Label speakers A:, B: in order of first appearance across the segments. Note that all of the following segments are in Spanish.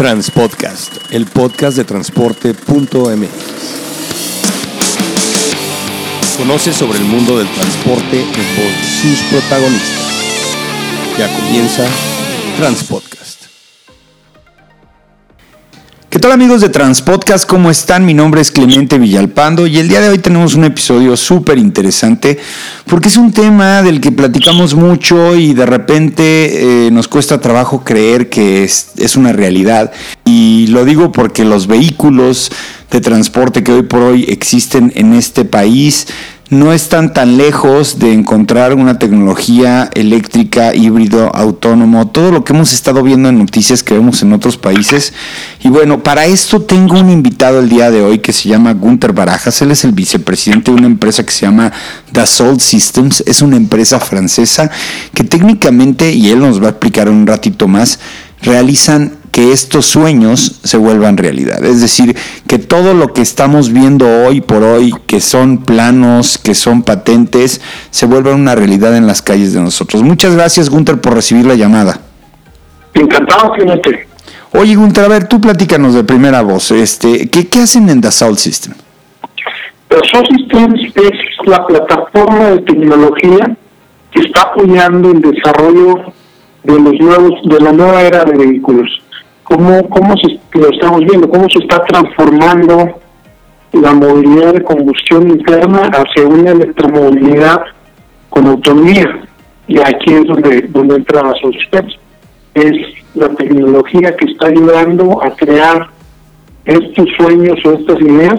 A: Transpodcast, el podcast de transporte.mx. Conoce sobre el mundo del transporte de sus protagonistas. Ya comienza Transpodcast.
B: Tal amigos de Transpodcast? ¿Cómo están? Mi nombre es Clemente Villalpando y el día de hoy tenemos un episodio súper interesante porque es un tema del que platicamos mucho y de repente eh, nos cuesta trabajo creer que es, es una realidad. Y lo digo porque los vehículos de transporte que hoy por hoy existen en este país no están tan lejos de encontrar una tecnología eléctrica, híbrido, autónomo, todo lo que hemos estado viendo en noticias que vemos en otros países. Y bueno, para esto tengo un invitado el día de hoy que se llama Gunther Barajas. Él es el vicepresidente de una empresa que se llama Dassault Systems. Es una empresa francesa que técnicamente, y él nos va a explicar un ratito más, realizan que estos sueños se vuelvan realidad. Es decir, que todo lo que estamos viendo hoy por hoy, que son planos, que son patentes, se vuelvan una realidad en las calles de nosotros. Muchas gracias, Gunter, por recibir la llamada.
C: Encantado, Clemente.
B: Oye, Gunter, a ver, tú platícanos de primera voz. Este, ¿qué, qué hacen en Dassault System?
C: Dassault Systems es la plataforma de tecnología que está apoyando el desarrollo de los nuevos de la nueva era de vehículos cómo, cómo se, lo estamos viendo, cómo se está transformando la movilidad de combustión interna hacia una electromovilidad con autonomía. Y aquí es donde, donde entra la Systems. Es la tecnología que está ayudando a crear estos sueños o estas ideas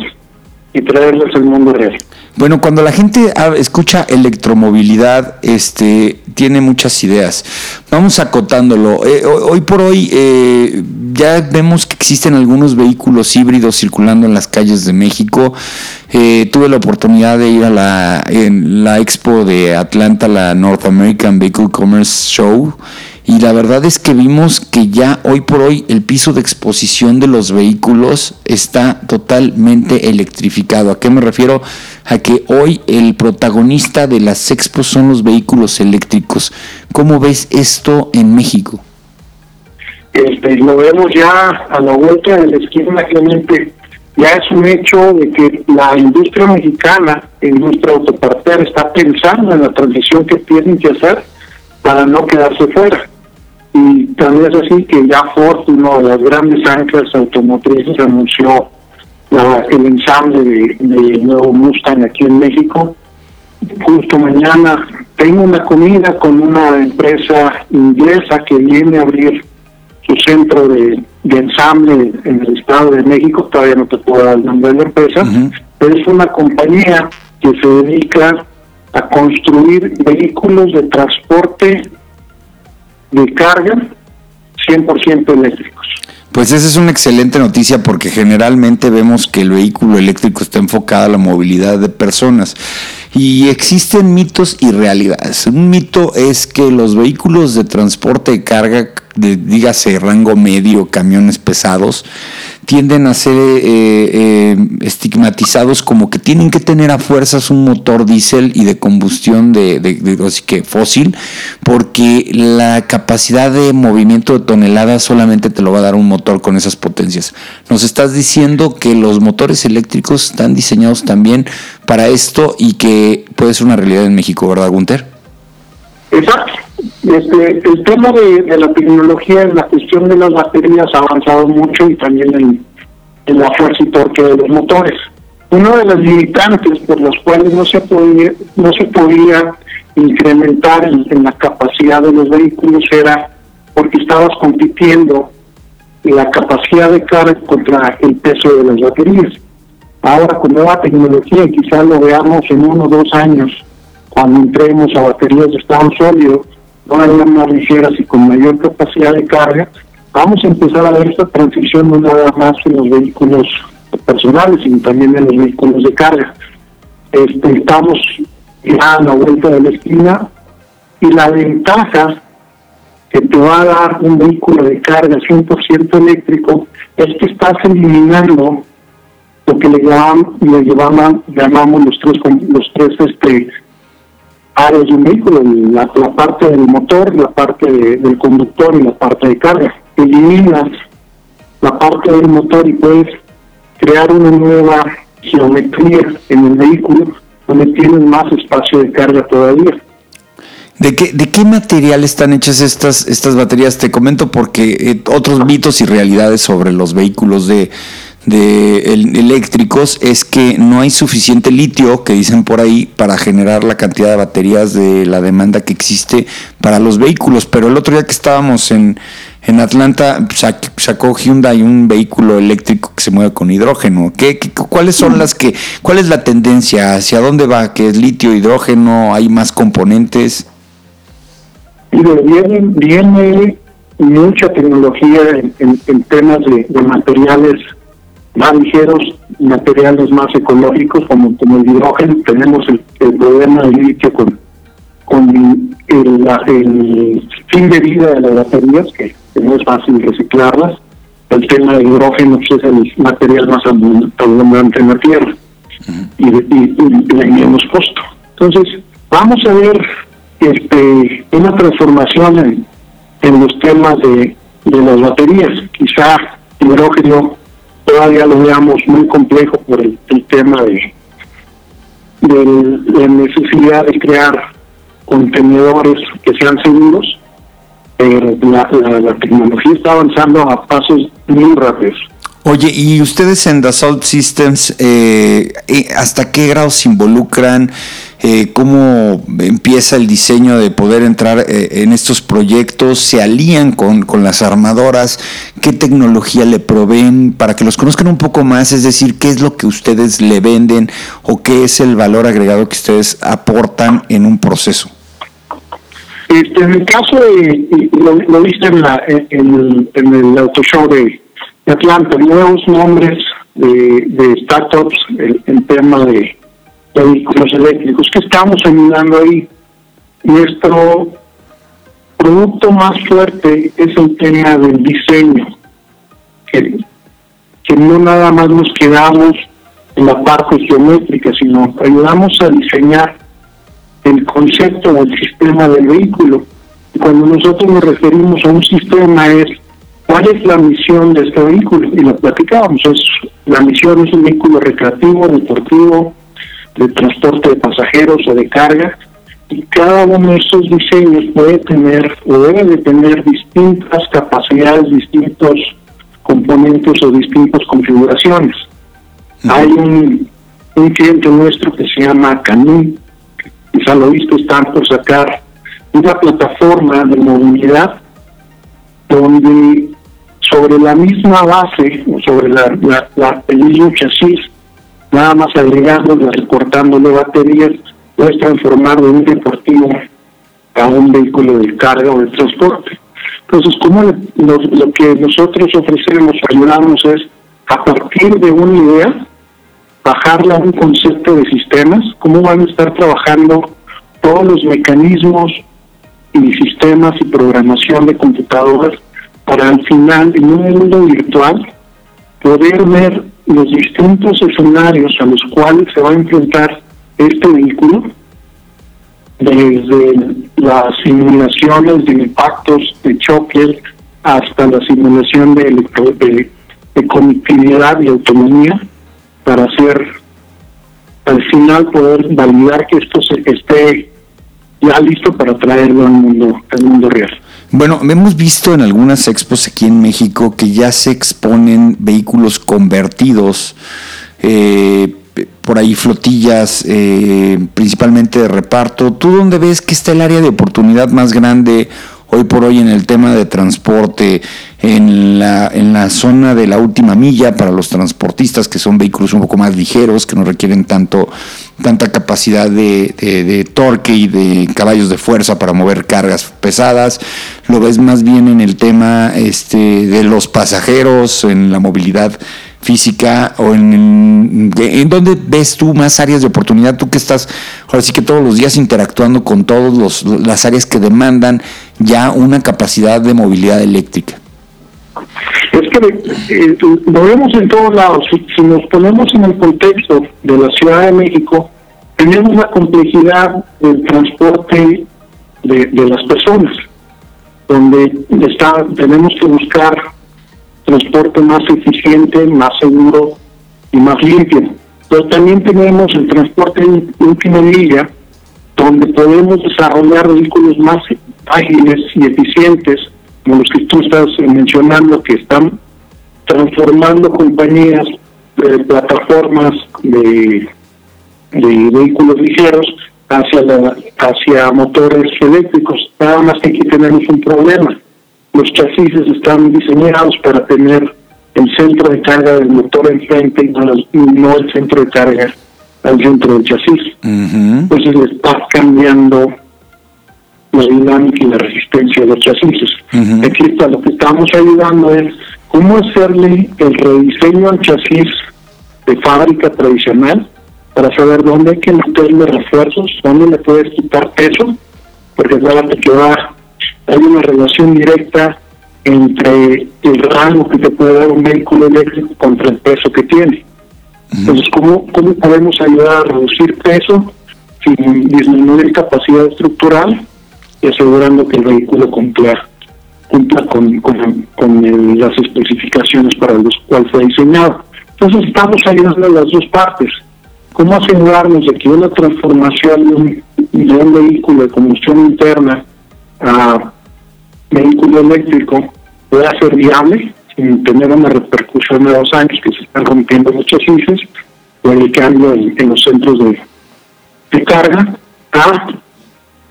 C: y traerlas al mundo real.
B: Bueno, cuando la gente escucha electromovilidad, este, tiene muchas ideas. Vamos acotándolo. Eh, hoy por hoy eh, ya vemos que existen algunos vehículos híbridos circulando en las calles de México. Eh, tuve la oportunidad de ir a la, la expo de Atlanta, la North American Vehicle Commerce Show y la verdad es que vimos que ya hoy por hoy el piso de exposición de los vehículos está totalmente electrificado. ¿A qué me refiero? A que hoy el protagonista de las expos son los vehículos eléctricos. ¿Cómo ves esto en México?
C: Este, lo vemos ya a la vuelta de la esquina, Clemente. Ya es un hecho de que la industria mexicana, industria autopartera, está pensando en la transición que tienen que hacer para no quedarse fuera. Y también es así que ya Ford, uno de las grandes anclas automotrices, anunció el ensamble de, nuevo Mustang aquí en México. Justo mañana tengo una comida con una empresa inglesa que viene a abrir su centro de, ensamble en el Estado de México. Todavía no te puedo dar el nombre de la empresa, pero es una compañía que se dedica a construir vehículos de transporte de carga 100% eléctricos.
B: Pues esa es una excelente noticia porque generalmente vemos que el vehículo eléctrico está enfocado a la movilidad de personas y existen mitos y realidades. Un mito es que los vehículos de transporte de carga, dígase rango medio, camiones pesados, tienden a ser eh, eh, estigmatizados como que tienen que tener a fuerzas un motor diésel y de combustión de, de, fósil, porque la capacidad de movimiento de toneladas solamente te lo va a dar un motor con esas potencias. Nos estás diciendo que los motores eléctricos están diseñados también para esto y que puede ser una realidad en México, ¿verdad, Gunter?
C: Exacto. Este, el tema de, la tecnología en la cuestión de las baterías ha avanzado mucho y también en, la fuerza y torque de los motores. Una de las limitantes por las cuales no se podía, no se podía incrementar en, la capacidad de los vehículos era porque estabas compitiendo la capacidad de carga contra el peso de las baterías. Ahora con nueva tecnología, quizás lo veamos en uno o dos años, cuando entremos a baterías de estado sólido, todavía más ligeras y con mayor capacidad de carga, vamos a empezar a ver esta transición no nada más en los vehículos personales, sino también en los vehículos de carga. Este, estamos ya a la vuelta de la esquina y la ventaja que te va a dar un vehículo de carga 100% eléctrico es que estás eliminando lo que le llaman, le llamamos los tres los tres este áreas de un vehículo, la, parte del motor, la parte del conductor y la parte de carga. Eliminas la parte del motor y puedes crear una nueva geometría en el vehículo donde tienes más espacio de carga todavía.
B: ¿De qué, ¿De qué material están hechas estas, estas baterías? Te comento porque eh, otros mitos y realidades sobre los vehículos de, de eléctricos es que no hay suficiente litio, que dicen por ahí, para generar la cantidad de baterías de la demanda que existe para los vehículos. Pero el otro día que estábamos en, en Atlanta, sacó Hyundai un vehículo eléctrico que se mueve con hidrógeno. ¿Qué, cuáles son las que, cuál es la tendencia? ¿Hacia dónde va? ¿Que es litio, hidrógeno? ¿Hay más componentes?
C: Viene, viene mucha tecnología en, temas de, materiales más ligeros, materiales más ecológicos como, como el hidrógeno. Tenemos el, problema del litio con, con el, el, fin de vida de las baterías, que, no es fácil reciclarlas. El tema del hidrógeno pues, es el material más abundante en la Tierra y, y, y, menos costo. Entonces, vamos a ver este, una transformación en, los temas de, de las baterías. Quizá hidrógeno todavía lo veamos muy complejo por el, tema de, la necesidad de crear contenedores que sean seguros, pero la, tecnología está avanzando a pasos muy rápidos.
B: Oye, ¿y ustedes en Dassault Systems eh, eh, hasta qué grado se involucran? Eh, ¿Cómo empieza el diseño de poder entrar en estos proyectos? ¿Se alían con, con, las armadoras? ¿Qué tecnología le proveen para que los conozcan un poco más? Es decir, ¿qué es lo que ustedes le venden o qué es el valor agregado que ustedes aportan en un proceso?
C: Este, en el caso de, lo, viste en, la, en, en el auto show de Atlanta, nuevos nombres de, de startups en, tema de, vehículos eléctricos. que estamos ayudando ahí? Nuestro producto más fuerte es el tema del diseño, que, que no nada más nos quedamos en la parte geométrica, sino ayudamos a diseñar el concepto o el sistema del vehículo. Cuando nosotros nos referimos a un sistema es ¿Cuál es la misión de este vehículo? Y lo platicábamos. Es, la misión es un vehículo recreativo, deportivo, de transporte de pasajeros o de carga. Y cada uno de estos diseños puede tener o debe de tener distintas capacidades, distintos componentes o distintas configuraciones. Hay un, un cliente nuestro que se llama Canum, quizá lo visto, están por sacar una plataforma de movilidad donde sobre la misma base, sobre la, la, el mismo chasis, nada más agregándole, recortándole baterías, puedes transformar de un deportivo a un vehículo de carga o de transporte. Entonces, como lo, lo, que nosotros ofrecemos, ayudamos es, a partir de una idea, bajarla a un concepto de sistemas, cómo van a estar trabajando todos los mecanismos y sistemas y programación de computadoras para al final, en un mundo virtual, poder ver los distintos escenarios a los cuales se va a enfrentar este vehículo, desde las simulaciones de impactos de choque hasta la simulación de, de, conectividad y autonomía, para hacer al final poder validar que esto se, esté ya listo para traerlo al mundo, al mundo real.
B: Bueno, hemos visto en algunas expos aquí en México que ya se exponen vehículos convertidos, eh, por ahí flotillas, eh, principalmente de reparto. ¿Tú dónde ves que está el área de oportunidad más grande hoy por hoy en el tema de transporte, en la, en la zona de la última milla para los transportistas, que son vehículos un poco más ligeros, que no requieren tanto, tanta capacidad de, torque y de caballos de fuerza para mover cargas pesadas. Lo ves más bien en el tema este, de los pasajeros, en la movilidad física o en, en dónde ves tú más áreas de oportunidad, tú que estás ahora sí que todos los días interactuando con todas las áreas que demandan ya una capacidad de movilidad eléctrica.
C: Es que eh, lo vemos en todos lados. Si, nos ponemos en el contexto de la Ciudad de México, tenemos la complejidad del transporte de, de las personas, donde está, tenemos que buscar transporte más eficiente, más seguro y más limpio. Pero también tenemos el transporte última milla, donde podemos desarrollar vehículos más ágiles y eficientes, como los que tú estás mencionando, que están transformando compañías, de plataformas de, de vehículos ligeros hacia la, hacia motores eléctricos. Nada más que aquí tenemos un problema. Los chasis están diseñados para tener el centro de carga del motor enfrente y no, el centro de carga al centro del chasis. Entonces le está cambiando la dinámica y la resistencia de los chasis. Aquí está lo que estamos ayudando es cómo hacerle el rediseño al chasis de fábrica tradicional para saber dónde hay que meterle refuerzos, dónde le puedes quitar peso, porque acuérdate que va, hay una relación directa entre el rango que te puede dar un vehículo eléctrico contra el peso que tiene. Entonces, ¿cómo, ¿cómo podemos ayudar a reducir peso sin disminuir capacidad estructural y asegurando que el vehículo cumpla, cumpla con, con, las especificaciones para los cuales fue diseñado? Entonces, estamos ayudando a las dos partes. ¿Cómo asegurarnos de que una transformación de un, de un vehículo de combustión interna a vehículo eléctrico pueda ser viable sin tener una repercusión de dos años que se están rompiendo muchos índices o en, los centros de, de carga a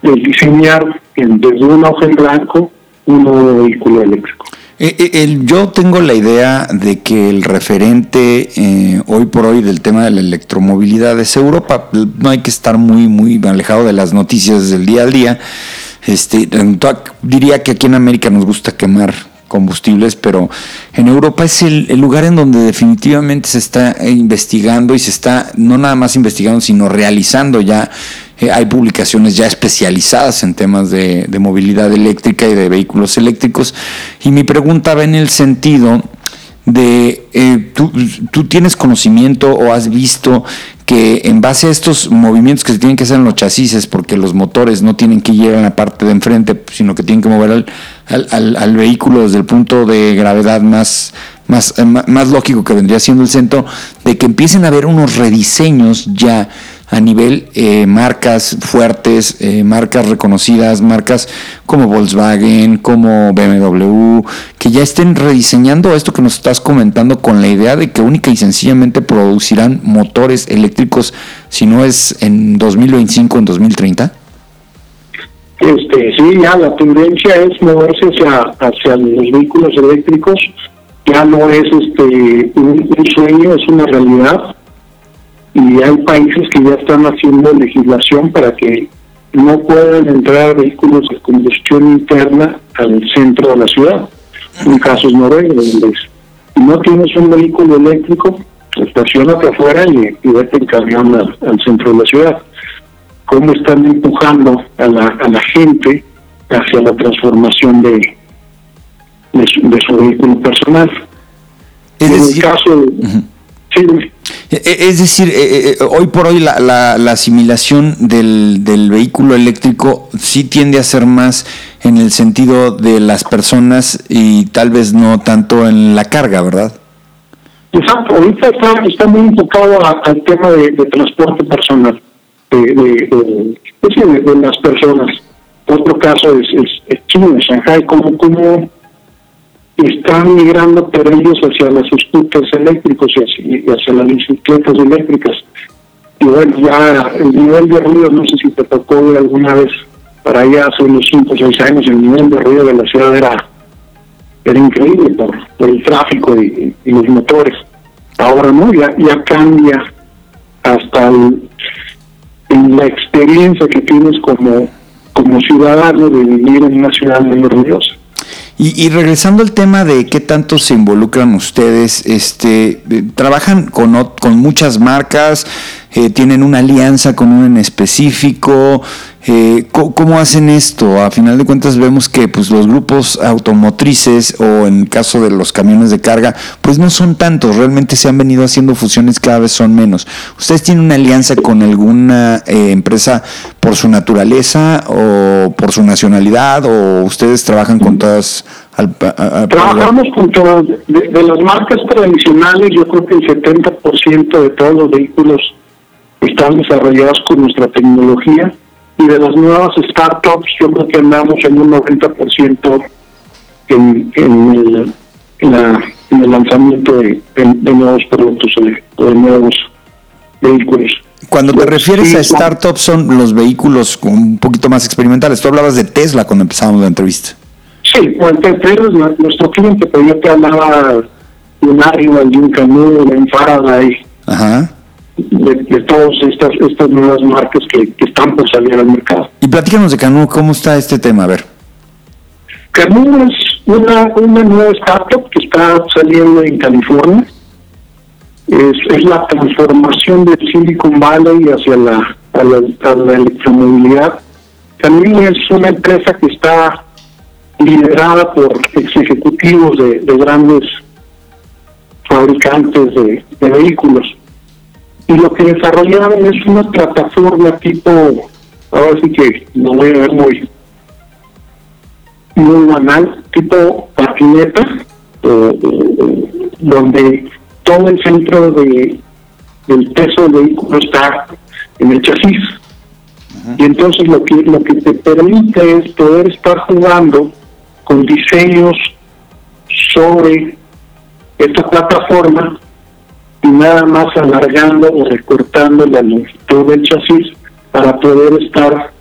C: el diseñar desde un hoja en blanco un nuevo vehículo eléctrico.
B: Eh, eh, yo tengo la idea de que el referente eh, hoy por hoy del tema de la electromovilidad es Europa. No hay que estar muy, muy alejado de las noticias del día al día. Este, diría que aquí en América nos gusta quemar combustibles, pero en Europa es el, lugar en donde definitivamente se está investigando y se está no nada más investigando, sino realizando ya. Eh, hay publicaciones ya especializadas en temas de, de movilidad eléctrica y de vehículos eléctricos. Y mi pregunta va en el sentido de, eh, tú, tienes conocimiento o has visto que en base a estos movimientos que se tienen que hacer en los chasis, porque los motores no tienen que ir a la parte de enfrente, sino que tienen que mover al, al, al vehículo desde el punto de gravedad más, más, eh, más lógico que vendría siendo el centro, de que empiecen a haber unos rediseños ya a nivel eh, marcas fuertes, eh, marcas reconocidas, marcas como Volkswagen, como BMW, que ya estén rediseñando esto que nos estás comentando con la idea de que única y sencillamente producirán motores eléctricos, si no es en 2025 en 2030?
C: Este, sí, ya la tendencia es moverse hacia, hacia los vehículos eléctricos, ya no es este un sueño, es una realidad y hay países que ya están haciendo legislación para que no puedan entrar vehículos de combustión interna al centro de la ciudad. En casos Noruega, donde si no tienes un vehículo eléctrico, estacionate afuera y, y vete en camión al, centro de la ciudad. ¿Cómo están empujando a la, a la gente hacia la transformación de, de, su, vehículo personal? en el caso
B: Sí, e, e, es decir, e, hoy por hoy la, la, asimilación del, del, vehículo eléctrico sí tiende a ser más en el sentido de las personas y tal vez no tanto en la carga, ¿verdad?
C: Exacto, ahorita está, está muy enfocado al tema de, transporte personal, de, de, de, las personas. Otro caso es, es, China, Shanghai, como, como están migrando pero ellos hacia los scooters eléctricos y hacia, las bicicletas eléctricas. Y bueno, ya el nivel de ruido, no sé si te tocó alguna vez para allá hace unos 5 o 6 años, el nivel de ruido de la ciudad era, era increíble por, el tráfico y, los motores. Ahora no, ya, ya cambia hasta la experiencia que tienes como, como ciudadano de vivir en una ciudad muy ruidosa.
B: Y, regresando al tema de qué tanto se involucran ustedes, este, eh, trabajan con, con muchas marcas, eh, tienen una alianza con uno en específico, eh, ¿cómo, hacen esto? A final de cuentas vemos que pues, los grupos automotrices o en el caso de los camiones de carga, pues no son tantos, realmente se han venido haciendo fusiones, cada vez son menos. ¿Ustedes tienen una alianza con alguna eh, empresa por su naturaleza o por su nacionalidad o ustedes trabajan con todas
C: Trabajamos con todas, de, las marcas tradicionales, yo creo que el 70% de todos los vehículos están desarrollados con nuestra tecnología y de las nuevas startups yo creo que andamos en un 90% en, en, el, en, el lanzamiento de, nuevos productos o de, nuevos vehículos.
B: Cuando te refieres a startups son los vehículos un poquito más experimentales. Tú hablabas de Tesla cuando empezamos la entrevista.
C: Sí, bueno, Tesla nuestro cliente, pero yo te hablaba de un Arrival, de un Canoo, de un Faraday. Ajá de, de todas estas, estas nuevas marcas que, están por salir al mercado.
B: Y platícanos de Canú, ¿cómo está este tema? A ver.
C: Canú es una, una nueva startup que está saliendo en California. Es, es la transformación de Silicon Valley hacia la, a la, electromovilidad. Canú es una empresa que está liderada por ex ejecutivos de, grandes fabricantes de vehículos y lo que desarrollaron es una plataforma tipo, ahora sí que no voy a ver muy, muy banal, tipo patineta, eh, eh, donde todo el centro de del peso del vehículo está en el chasis. Y entonces lo que lo que te permite es poder estar jugando con diseños sobre esta plataforma y nada más alargando o recortando la longitud del chasis para poder estar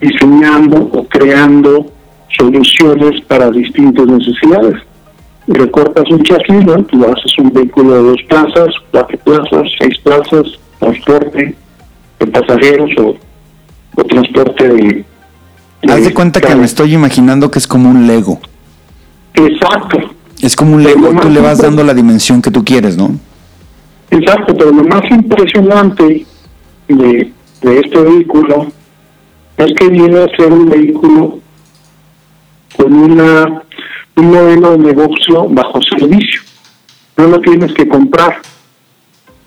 C: diseñando o creando soluciones para distintas necesidades. Recortas un chasis, ¿no? tú haces un vehículo de dos plazas, cuatro plazas, seis plazas, transporte de pasajeros o, transporte de,
B: Haz de cuenta que me estoy imaginando que es como un Lego.
C: Exacto.
B: Es como un Lego, tú le vas dando la dimensión que tú quieres, ¿no?
C: Exacto, pero lo más impresionante de, este vehículo es que viene a ser un vehículo con una un modelo de negocio bajo servicio. No lo tienes que comprar.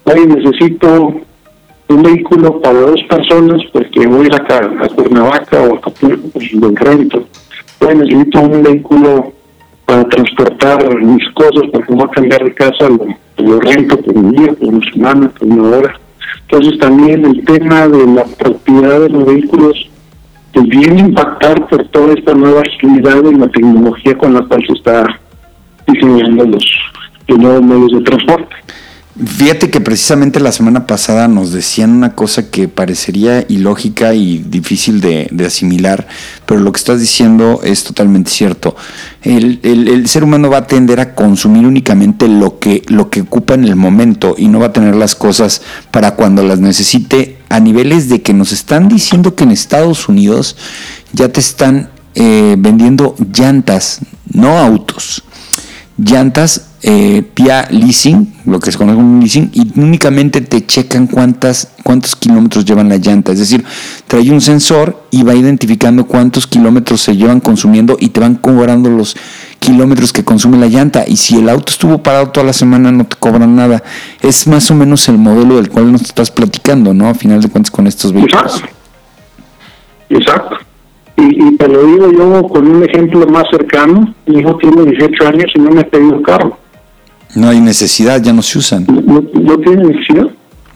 C: Oye, necesito un vehículo para dos personas porque voy a, a, a Cuernavaca o a Acapulco, pues lo rento. Oye, necesito un vehículo para transportar mis cosas porque voy cambiar de casa, lo, lo rento por un día, por una semana, por una hora. Entonces también el tema de la propiedad de los vehículos pues viene a impactar por toda esta nueva agilidad en la tecnología con la cual se está diseñando los nuevos medios de transporte.
B: Fíjate que precisamente la semana pasada nos decían una cosa que parecería ilógica y difícil de, asimilar, pero lo que estás diciendo es totalmente cierto. El, ser humano va a tender a consumir únicamente lo que, lo que ocupa en el momento y no va a tener las cosas para cuando las necesite a niveles de que nos están diciendo que en Estados Unidos ya te están eh, vendiendo llantas, no autos llantas eh, vía leasing, lo que se conoce como leasing, y únicamente te checan cuántas, cuántos kilómetros llevan la llanta. Es decir, trae un sensor y va identificando cuántos kilómetros se llevan consumiendo y te van cobrando los kilómetros que consume la llanta. Y si el auto estuvo parado toda la semana, no te cobran nada. Es más o menos el modelo del cual nos estás platicando, ¿no? A final de cuentas, con estos vehículos.
C: Exacto. Exacto. Y, te lo digo yo con un ejemplo más cercano. Mi hijo tiene 18 años y no me ha pedido carro.
B: No hay necesidad, ya no se usan.
C: ¿No, tiene necesidad?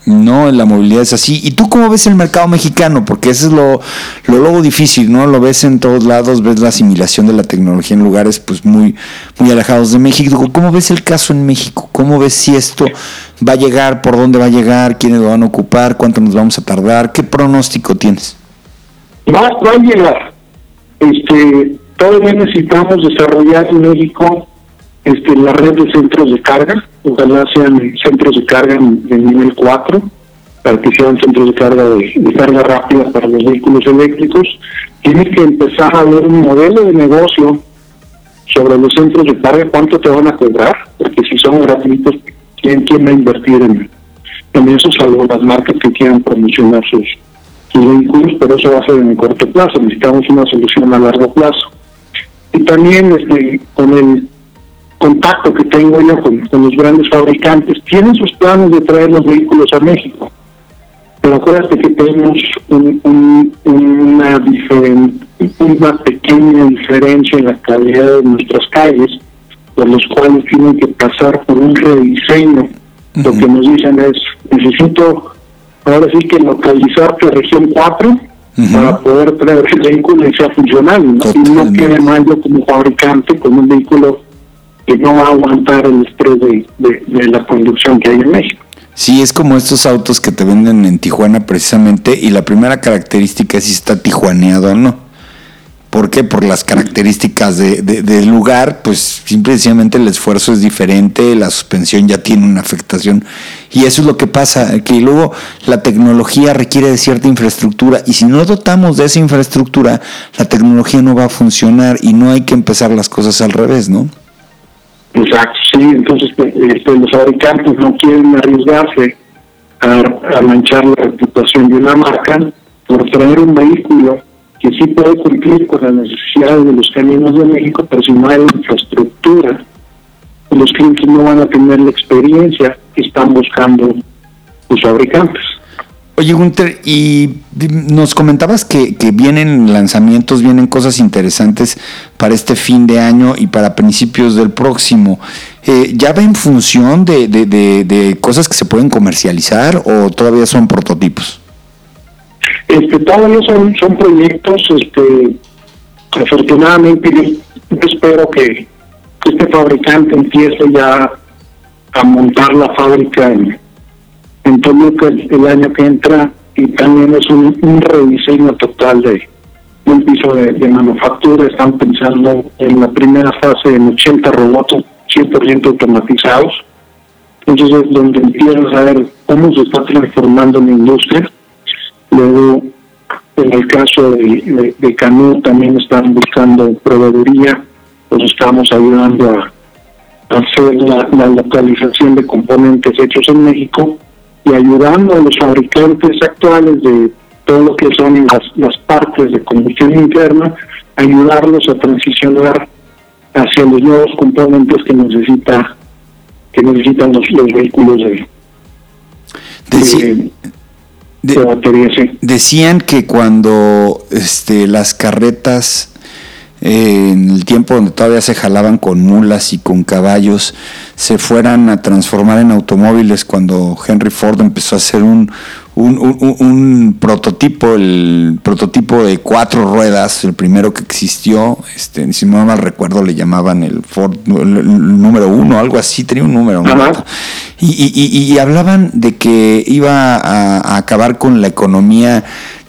B: No, la movilidad es así. ¿Y tú cómo ves el mercado mexicano? Porque eso es lo, lo luego difícil, ¿no? Lo ves en todos lados, ves la asimilación de la tecnología en lugares pues muy, muy alejados de México. ¿Cómo ves el caso en México? ¿Cómo ves si esto va a llegar, por dónde va a llegar, quiénes lo van a ocupar, cuánto nos vamos a tardar? ¿Qué pronóstico tienes?
C: Va, va a llegar. Este, todavía necesitamos desarrollar en México este, la red de centros de carga, ojalá sean centros de carga de nivel 4, para que sean centros de carga de, carga rápida para los vehículos eléctricos. Tiene que empezar a haber un modelo de negocio sobre los centros de carga, cuánto te van a cobrar, porque si son gratuitos, ¿quién, quién va a invertir en, en eso, salvo las marcas que quieran promocionar sus, sus vehículos, pero eso va a ser en el corto plazo, necesitamos una solución a largo plazo. Y también este, con el contacto que tengo yo con, los grandes fabricantes, tienen sus planes de traer los vehículos a México. Pero acuérdate que tenemos un, una una pequeña diferencia en la calidad de nuestras calles, por los cuales tienen que pasar por un rediseño. Lo que nos dicen es, necesito ahora sí que localizarte región 4 para poder traer el vehículo y sea funcional, y no quede mal yo como fabricante con un vehículo que no va a aguantar el estrés de, de la conducción que hay en México.
B: Sí, es como estos autos que te venden en Tijuana precisamente y la primera característica es si está tijuaneado o no. ¿Por qué? Por las características de, del lugar, pues simplemente el esfuerzo es diferente, la suspensión ya tiene una afectación y eso es lo que pasa, que luego la tecnología requiere de cierta infraestructura y si no dotamos de esa infraestructura, la tecnología no va a funcionar y no hay que empezar las cosas al revés, ¿no?
C: Exacto, sí, entonces pues, este, los fabricantes no quieren arriesgarse a, manchar la reputación de una marca por traer un vehículo que sí puede cumplir con las necesidades de los caminos de México, pero si no hay infraestructura, los clientes no van a tener la experiencia que están buscando los fabricantes.
B: Oye, Gunter, y nos comentabas que, vienen lanzamientos, vienen cosas interesantes para este fin de año y para principios del próximo. Eh, ¿Ya va en función de, de, cosas que se pueden comercializar o todavía son prototipos?
C: Este, todavía son, son proyectos, este, afortunadamente yo espero que este fabricante empiece ya a montar la fábrica en en Toluca el, año que entra y también es un, rediseño total de un piso de, manufactura. Están pensando en la primera fase en 80 robots 100% automatizados. Entonces es donde empiezas a ver cómo se está transformando la industria. Luego, en el caso de, de, también están buscando proveeduría, pues estamos ayudando a, hacer la localización de componentes hechos en México y ayudando a los fabricantes actuales de todo lo que son las, las partes de combustión interna, ayudarlos a transicionar hacia los nuevos componentes que necesita que necesitan los, vehículos de,
B: de, Decían que cuando este, las carretas en el tiempo donde todavía se jalaban con mulas y con caballos, se fueran a transformar en automóviles cuando Henry Ford empezó a hacer un, un, prototipo, el prototipo de cuatro ruedas, el primero que existió, este, si no mal recuerdo le llamaban el Ford el, número uno, algo así, tenía un número. Y, y, y, hablaban de que iba a acabar con la economía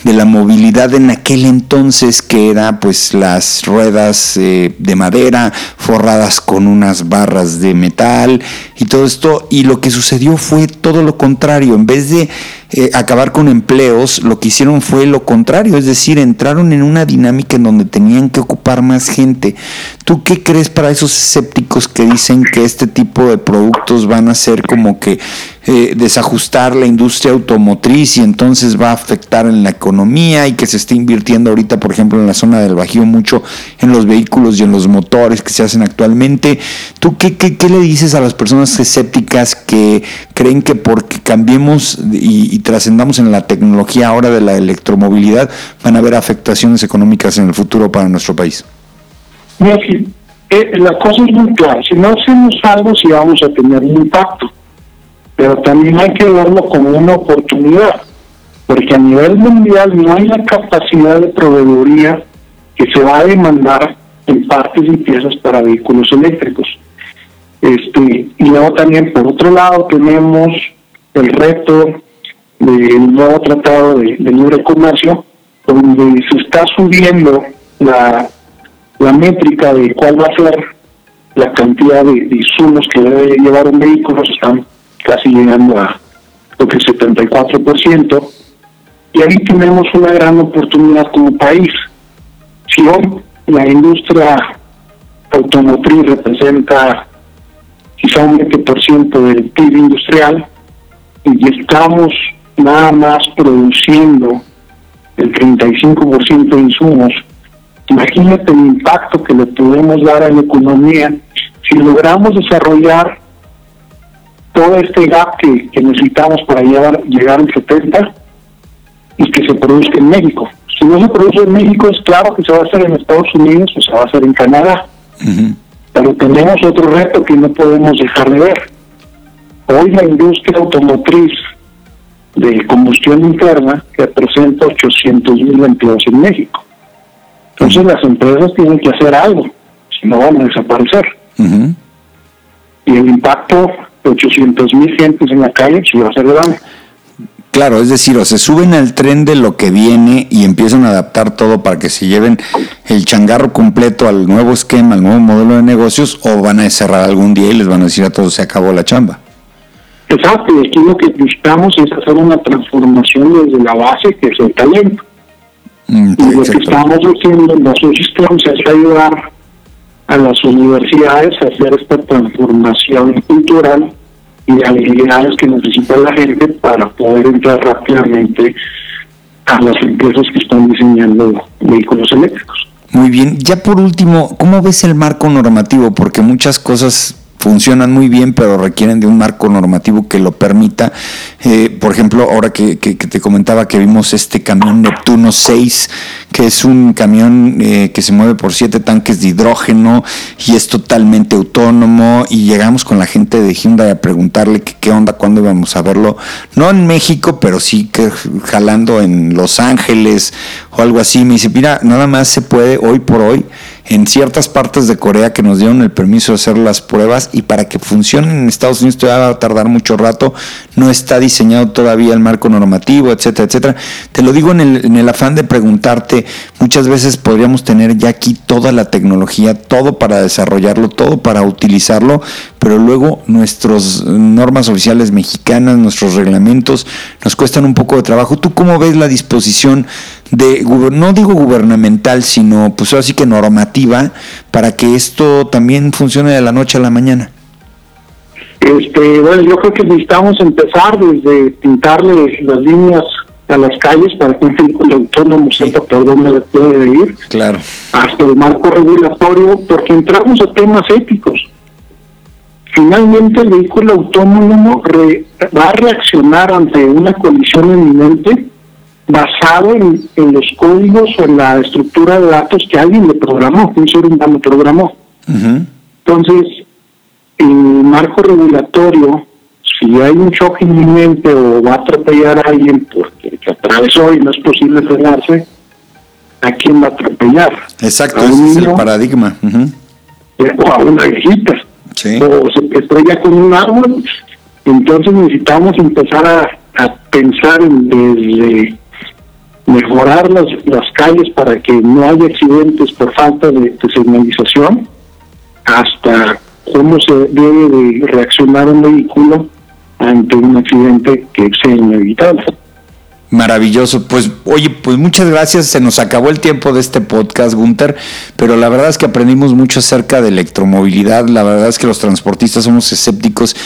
B: de la movilidad en aquel entonces que era pues las ruedas eh, de madera forradas con unas barras de metal y todo esto. Y lo que sucedió fue todo lo contrario. En vez de eh, acabar con empleos, lo que hicieron fue lo contrario, es decir, entraron en una dinámica en donde tenían que ocupar más gente. ¿Tú qué crees para esos escépticos que dicen que este tipo de productos van a ser como que eh, desajustar la industria automotriz y entonces va a afectar en la economía y que se está invirtiendo ahorita, por ejemplo, en la zona del Bajío mucho en los vehículos y en los motores que se hacen actualmente? ¿Tú qué, qué, qué le dices a las personas escépticas que creen que porque cambiemos y trascendamos en la tecnología ahora de la electromovilidad, van a haber afectaciones económicas en el futuro para nuestro país?
C: Eh, la cosa es muy clara. Si no hacemos algo, sí vamos a tener un impacto. Pero también hay que verlo como una oportunidad. Porque a nivel mundial no hay la capacidad de proveeduría que se va a demandar en partes y piezas para vehículos eléctricos. Este, y luego también, por otro lado, tenemos el reto del nuevo tratado de, libre comercio, donde se está subiendo la, la métrica de cuál va a ser la cantidad de, insumos que debe llevar un vehículo, están casi llegando a lo que es 74%, y ahí tenemos una gran oportunidad como país. Si hoy la industria automotriz representa quizá un 20% del PIB industrial, y estamos nada más produciendo el 35% de insumos, imagínate el impacto que le podemos dar a la economía si logramos desarrollar todo este gap que, necesitamos para llegar, llegar al 70 y que se produzca en México. Si no se produce en México, es claro que se va a hacer en Estados Unidos o se va a hacer en Canadá. Pero tenemos otro reto que no podemos dejar de ver. Hoy la industria automotriz de combustión interna que representa 800 mil empleos en México. Entonces las empresas tienen que hacer algo, si no van a desaparecer. Y el impacto de 800 mil gentes en la calle sí va a ser grande.
B: Claro, es decir, o se suben al tren de lo que viene y empiezan a adaptar todo para que se lleven el changarro completo al nuevo esquema, al nuevo modelo de negocios, o van a cerrar algún día y les van a decir a todos se acabó la chamba.
C: Exacto, y aquí lo que buscamos es hacer una transformación desde la base, que es el talento. Mm, y lo que estamos haciendo en los sistemas es ayudar a las universidades a hacer esta transformación cultural y de habilidades que necesita la gente para poder entrar rápidamente a las empresas que están diseñando vehículos eléctricos.
B: Muy bien, ya por último, ¿cómo ves el marco normativo? Porque muchas cosas funcionan muy bien, pero requieren de un marco normativo que lo permita. Eh, por ejemplo, ahora que, te comentaba que vimos este camión Neptuno 6, que es un camión eh, que se mueve por siete tanques de hidrógeno y es totalmente autónomo, y llegamos con la gente de Hyundai a preguntarle qué onda, cuándo íbamos a verlo, no en México, pero sí que jalando en Los Ángeles o algo así. Me dice, mira, nada más se puede hoy por hoy en ciertas partes de Corea que nos dieron el permiso de hacer las pruebas y para que funcionen en Estados Unidos todavía va a tardar mucho rato, no está diseñado todavía el marco normativo, etcétera, etcétera. Te lo digo en el, en el afán de preguntarte, muchas veces podríamos tener ya aquí toda la tecnología, todo para desarrollarlo, todo para utilizarlo, pero luego nuestras normas oficiales mexicanas, nuestros reglamentos nos cuestan un poco de trabajo. ¿Tú cómo ves la disposición de, no digo gubernamental, sino pues así que normativa, para que esto también funcione de la noche a la mañana?
C: Este, bueno, yo creo que necesitamos empezar desde pintarle las líneas a las calles para que un vehículo autónomo sepa por dónde puede ir.
B: Claro.
C: Hasta el marco regulatorio, porque entramos a temas éticos. Finalmente, el vehículo autónomo va a reaccionar ante una colisión inminente basado en, los códigos o en la estructura de datos que alguien le programó, un ser humano programó. Entonces, el marco regulatorio, si hay un choque inminente o va a atropellar a alguien porque se atravesó y no es posible frenarse, ¿a quién va a atropellar?
B: Exacto, ese es el paradigma.
C: O a una viejita. O se estrella con un árbol. Entonces necesitamos empezar a, a pensar en desde mejorar las, las calles para que no haya accidentes por falta de, señalización, hasta cómo se debe de reaccionar un vehículo ante un accidente que sea inevitable.
B: Maravilloso. Pues oye, pues muchas gracias. Se nos acabó el tiempo de este podcast, Gunter, pero la verdad es que aprendimos mucho acerca de electromovilidad. La verdad es que los transportistas somos escépticos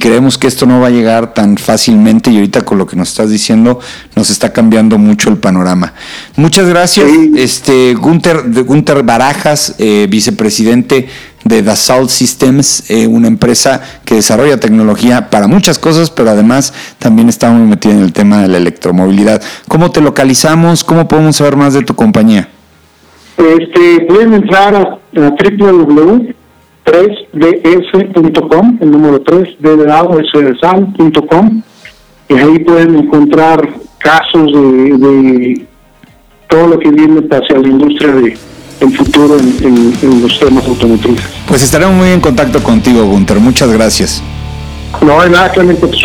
B: creemos que esto no va a llegar tan fácilmente y ahorita con lo que nos estás diciendo nos está cambiando mucho el panorama. Muchas gracias, este Gunter, Gunter Barajas, eh, vicepresidente de Dassault Systems, eh, una empresa que desarrolla tecnología para muchas cosas, pero además también está muy metida en el tema de la electromovilidad. ¿Cómo te localizamos? ¿Cómo podemos saber más de tu compañía?
C: Este, pueden entrar a, www.3ds.com, el número 3, d de y ahí pueden encontrar casos de, de todo lo que viene hacia la industria de el futuro en, los temas automotrices.
B: Pues estaremos muy en contacto contigo, Gunter. Muchas gracias.
C: No hay nada, Clemente, tus